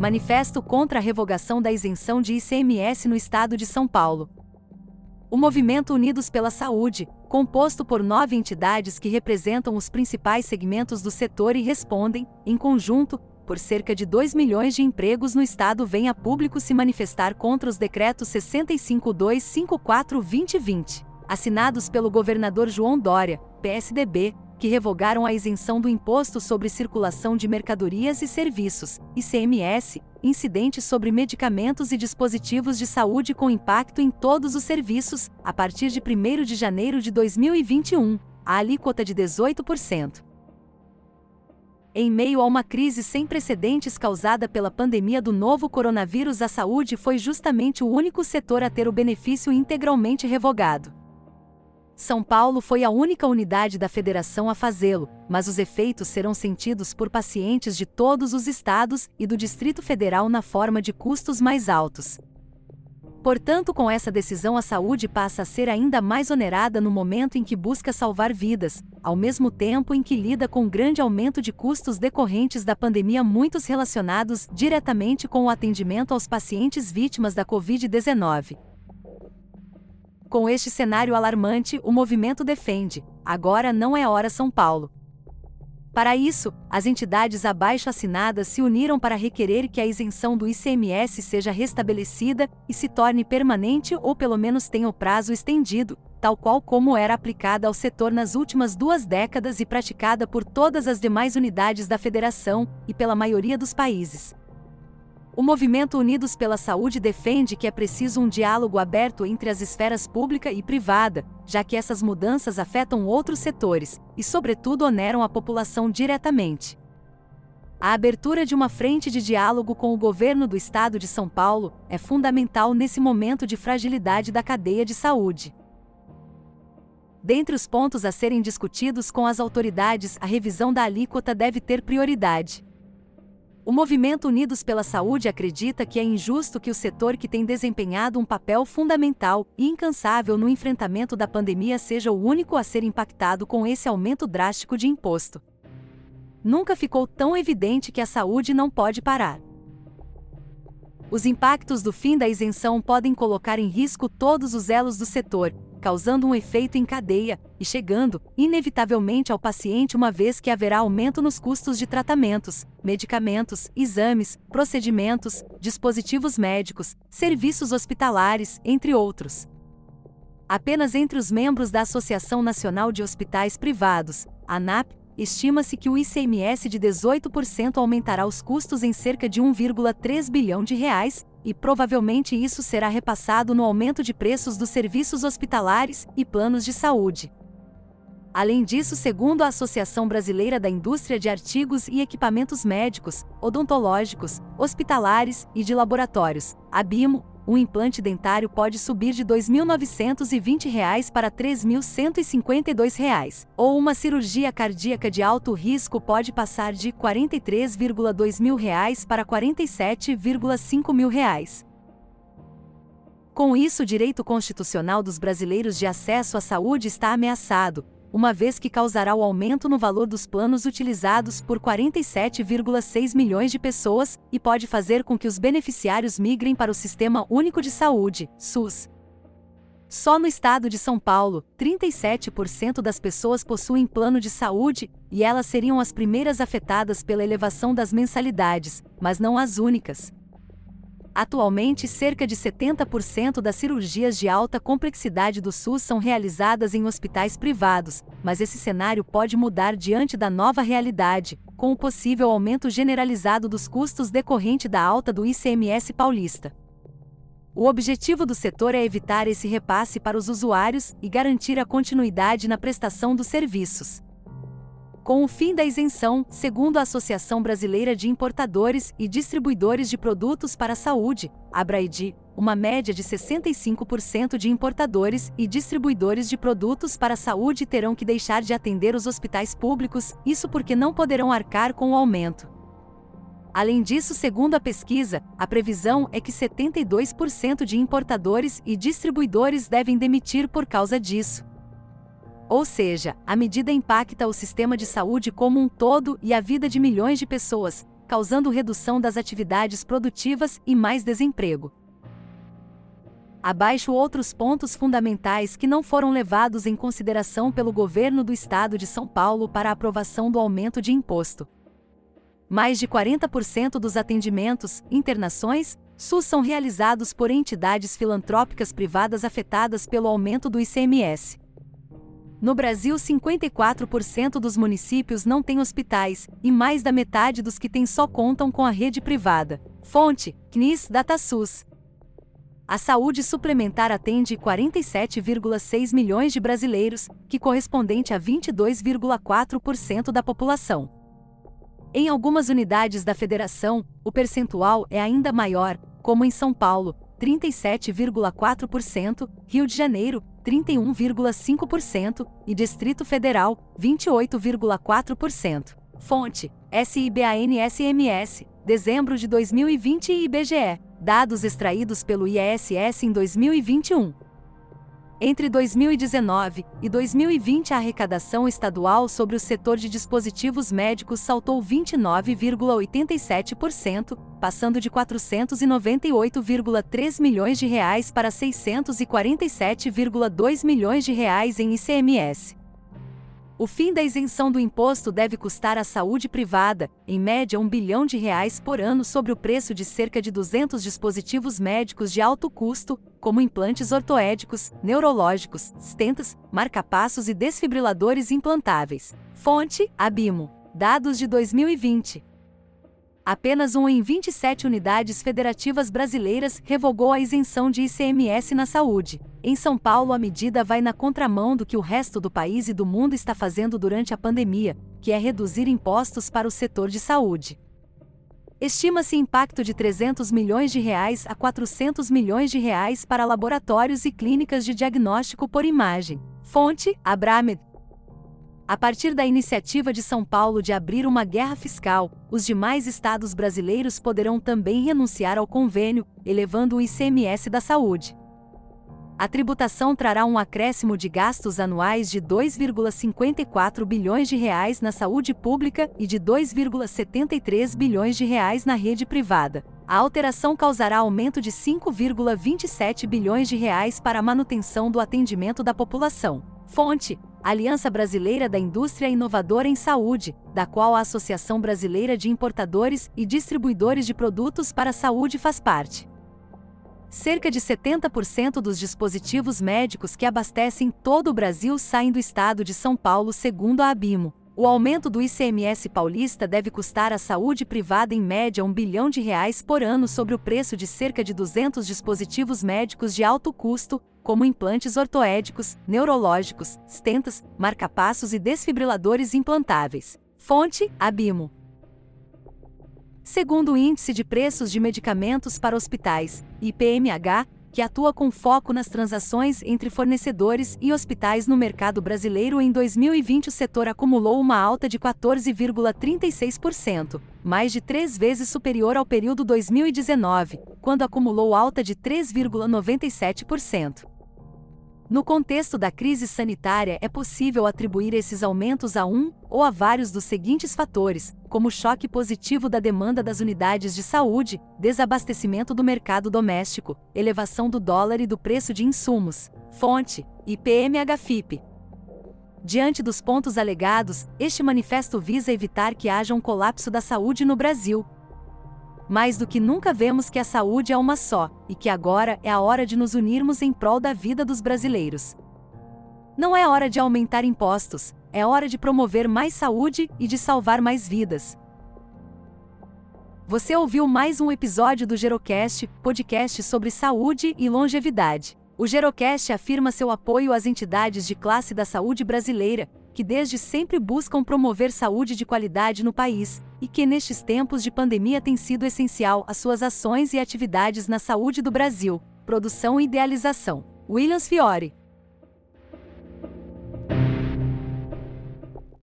Manifesto contra a revogação da isenção de ICMS no estado de São Paulo. O Movimento Unidos pela Saúde, composto por nove entidades que representam os principais segmentos do setor e respondem, em conjunto, por cerca de 2 milhões de empregos no Estado, vem a público se manifestar contra os decretos 65254-2020, assinados pelo governador João Dória, PSDB, que revogaram a isenção do Imposto sobre Circulação de Mercadorias e Serviços, ICMS, incidente sobre medicamentos e dispositivos de saúde com impacto em todos os serviços, a partir de 1 de janeiro de 2021, a alíquota de 18%. Em meio a uma crise sem precedentes causada pela pandemia do novo coronavírus, a saúde foi justamente o único setor a ter o benefício integralmente revogado. São Paulo foi a única unidade da federação a fazê-lo, mas os efeitos serão sentidos por pacientes de todos os estados e do Distrito Federal na forma de custos mais altos. Portanto, com essa decisão, a saúde passa a ser ainda mais onerada no momento em que busca salvar vidas, ao mesmo tempo em que lida com grande aumento de custos decorrentes da pandemia, muitos relacionados diretamente com o atendimento aos pacientes vítimas da Covid-19. Com este cenário alarmante, o movimento defende: agora não é hora São Paulo. Para isso, as entidades abaixo assinadas se uniram para requerer que a isenção do ICMS seja restabelecida e se torne permanente ou pelo menos tenha o prazo estendido, tal qual como era aplicada ao setor nas últimas duas décadas e praticada por todas as demais unidades da federação e pela maioria dos países. O Movimento Unidos pela Saúde defende que é preciso um diálogo aberto entre as esferas pública e privada, já que essas mudanças afetam outros setores e, sobretudo, oneram a população diretamente. A abertura de uma frente de diálogo com o governo do estado de São Paulo é fundamental nesse momento de fragilidade da cadeia de saúde. Dentre os pontos a serem discutidos com as autoridades, a revisão da alíquota deve ter prioridade. O Movimento Unidos pela Saúde acredita que é injusto que o setor que tem desempenhado um papel fundamental e incansável no enfrentamento da pandemia seja o único a ser impactado com esse aumento drástico de imposto. Nunca ficou tão evidente que a saúde não pode parar. Os impactos do fim da isenção podem colocar em risco todos os elos do setor, causando um efeito em cadeia e chegando, inevitavelmente, ao paciente, uma vez que haverá aumento nos custos de tratamentos, medicamentos, exames, procedimentos, dispositivos médicos, serviços hospitalares, entre outros. Apenas entre os membros da Associação Nacional de Hospitais Privados, ANAP, estima-se que o ICMS de 18% aumentará os custos em cerca de 1,3 bilhão de reais, e provavelmente isso será repassado no aumento de preços dos serviços hospitalares e planos de saúde. Além disso, segundo a Associação Brasileira da Indústria de Artigos e Equipamentos Médicos, Odontológicos, Hospitalares e de Laboratórios, ABIMO, um implante dentário pode subir de R$ 2.920 para R$ 3.152, ou uma cirurgia cardíaca de alto risco pode passar de R$ 43,2 mil para R$ 47,5 mil. Com isso, o direito constitucional dos brasileiros de acesso à saúde está ameaçado, uma vez que causará o aumento no valor dos planos utilizados por 47,6 milhões de pessoas e pode fazer com que os beneficiários migrem para o Sistema Único de Saúde, SUS. Só no estado de São Paulo, 37% das pessoas possuem plano de saúde e elas seriam as primeiras afetadas pela elevação das mensalidades, mas não as únicas. Atualmente, cerca de 70% das cirurgias de alta complexidade do SUS são realizadas em hospitais privados, mas esse cenário pode mudar diante da nova realidade, com o possível aumento generalizado dos custos decorrente da alta do ICMS paulista. O objetivo do setor é evitar esse repasse para os usuários e garantir a continuidade na prestação dos serviços. Com o fim da isenção, segundo a Associação Brasileira de Importadores e Distribuidores de Produtos para a Saúde, Abraidi, uma média de 65% de importadores e distribuidores de produtos para a saúde terão que deixar de atender os hospitais públicos, isso porque não poderão arcar com o aumento. Além disso, segundo a pesquisa, a previsão é que 72% de importadores e distribuidores devem demitir por causa disso. Ou seja, a medida impacta o sistema de saúde como um todo e a vida de milhões de pessoas, causando redução das atividades produtivas e mais desemprego. Abaixo outros pontos fundamentais que não foram levados em consideração pelo governo do estado de São Paulo para a aprovação do aumento de imposto. Mais de 40% dos atendimentos, internações, SUS são realizados por entidades filantrópicas privadas afetadas pelo aumento do ICMS. No Brasil, 54% dos municípios não têm hospitais, e mais da metade dos que têm só contam com a rede privada. Fonte: CNIS DataSUS. A saúde suplementar atende 47,6 milhões de brasileiros, que correspondente a 22,4% da população. Em algumas unidades da federação, o percentual é ainda maior, como em São Paulo, 37,4%, Rio de Janeiro, 31,5% e Distrito Federal, 28,4%. Fonte: SIBANSMS, dezembro de 2020 e IBGE. Dados extraídos pelo IESS em 2021. Entre 2019 e 2020, a arrecadação estadual sobre o setor de dispositivos médicos saltou 29,87%, passando de 498,3 milhões de reais para 647,2 milhões de reais em ICMS. O fim da isenção do imposto deve custar à saúde privada, em média, um bilhão de reais por ano sobre o preço de cerca de 200 dispositivos médicos de alto custo, como implantes ortoédicos, neurológicos, stentas, marcapassos e desfibriladores implantáveis. Fonte: Abimo. Dados de 2020. Apenas um em 27 unidades federativas brasileiras revogou a isenção de ICMS na saúde. Em São Paulo, a medida vai na contramão do que o resto do país e do mundo está fazendo durante a pandemia, que é reduzir impostos para o setor de saúde. Estima-se impacto de 300 milhões de reais a 400 milhões de reais para laboratórios e clínicas de diagnóstico por imagem. Fonte: Abramed. A partir da iniciativa de São Paulo de abrir uma guerra fiscal, os demais estados brasileiros poderão também renunciar ao convênio, elevando o ICMS da saúde a tributação trará um acréscimo de gastos anuais de 2,54 bilhões de reais na saúde pública e de 2,73 bilhões de reais na rede privada. A alteração causará aumento de 5,27 bilhões de reais para a manutenção do atendimento da população. Fonte: Aliança Brasileira da Indústria Inovadora em Saúde, da qual a Associação Brasileira de Importadores e Distribuidores de Produtos para a Saúde faz parte. Cerca de 70% dos dispositivos médicos que abastecem todo o Brasil saem do estado de São Paulo, segundo a Abimo. O aumento do ICMS paulista deve custar à saúde privada em média um bilhão de reais por ano sobre o preço de cerca de 200 dispositivos médicos de alto custo, como implantes ortoédicos, neurológicos, stentas, marcapassos e desfibriladores implantáveis. Fonte: Abimo. Segundo o Índice de Preços de Medicamentos para Hospitais, IPMH, que atua com foco nas transações entre fornecedores e hospitais no mercado brasileiro em 2020, o setor acumulou uma alta de 14,36%, mais de três vezes superior ao período 2019, quando acumulou alta de 3,97%. No contexto da crise sanitária, é possível atribuir esses aumentos a um ou a vários dos seguintes fatores, como choque positivo da demanda das unidades de saúde, desabastecimento do mercado doméstico, elevação do dólar e do preço de insumos. Fonte: IPMH-FIP. Diante dos pontos alegados, este manifesto visa evitar que haja um colapso da saúde no Brasil, mais do que nunca vemos que a saúde é uma só, e que agora é a hora de nos unirmos em prol da vida dos brasileiros. Não é hora de aumentar impostos, é hora de promover mais saúde e de salvar mais vidas. Você ouviu mais um episódio do Gerocast, podcast sobre saúde e longevidade. O Gerocast afirma seu apoio às entidades de classe da saúde brasileira, que desde sempre buscam promover saúde de qualidade no país, e que nestes tempos de pandemia tem sido essencial às suas ações e atividades na saúde do Brasil. Produção e idealização. Williams Fiore.